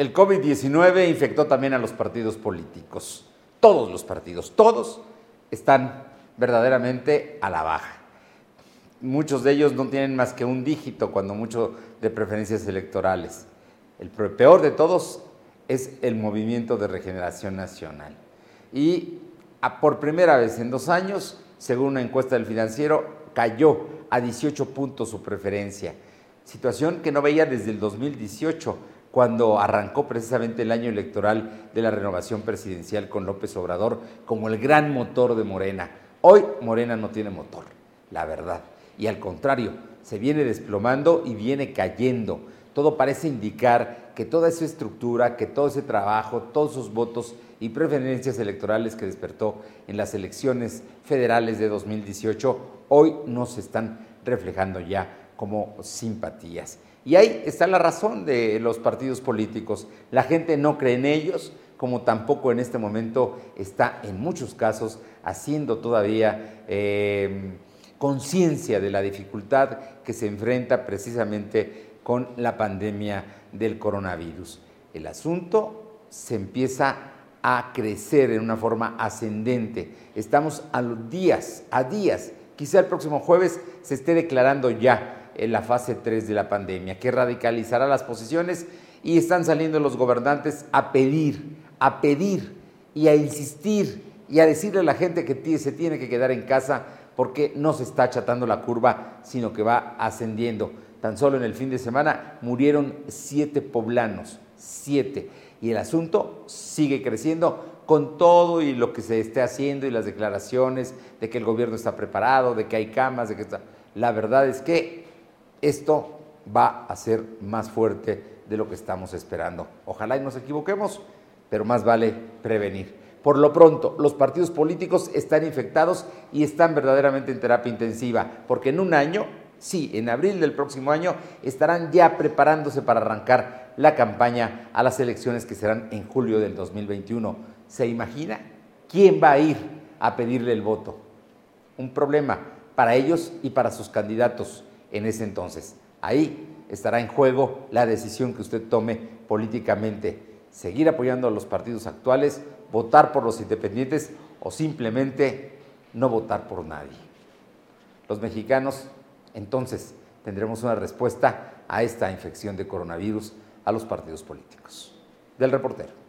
el COVID-19 infectó también a los partidos políticos. Todos los partidos, todos están verdaderamente a la baja. Muchos de ellos no tienen más que un dígito, cuando mucho, de preferencias electorales. El peor de todos es el movimiento de regeneración nacional. Y por primera vez en dos años, según una encuesta del financiero, cayó a 18 puntos su preferencia. Situación que no veía desde el 2018, cuando arrancó precisamente el año electoral de la renovación presidencial con López Obrador como el gran motor de Morena. Hoy Morena no tiene motor, la verdad. Y al contrario, se viene desplomando y viene cayendo. Todo parece indicar que toda esa estructura, que todo ese trabajo, todos esos votos y preferencias electorales que despertó en las elecciones federales de 2018, hoy no se están reflejando ya como simpatías. Y ahí está la razón de los partidos políticos. La gente no cree en ellos, como tampoco en este momento está en muchos casos haciendo todavía eh, conciencia de la dificultad que se enfrenta precisamente con la pandemia del coronavirus. El asunto se empieza a crecer en una forma ascendente. Estamos a los días, a días. Quizá el próximo jueves se esté declarando ya en la fase 3 de la pandemia, que radicalizará las posiciones y están saliendo los gobernantes a pedir, a pedir y a insistir y a decirle a la gente que se tiene que quedar en casa porque no se está achatando la curva, sino que va ascendiendo. Tan solo en el fin de semana murieron siete poblanos, siete. Y el asunto sigue creciendo con todo y lo que se esté haciendo y las declaraciones de que el gobierno está preparado, de que hay camas, de que está... La verdad es que esto va a ser más fuerte de lo que estamos esperando. Ojalá y nos equivoquemos, pero más vale prevenir. Por lo pronto, los partidos políticos están infectados y están verdaderamente en terapia intensiva, porque en un año, sí, en abril del próximo año, estarán ya preparándose para arrancar la campaña a las elecciones que serán en julio del 2021. ¿Se imagina quién va a ir a pedirle el voto? Un problema para ellos y para sus candidatos en ese entonces. Ahí estará en juego la decisión que usted tome políticamente, seguir apoyando a los partidos actuales, votar por los independientes o simplemente no votar por nadie. Los mexicanos, entonces, tendremos una respuesta a esta infección de coronavirus a los partidos políticos. Del reportero.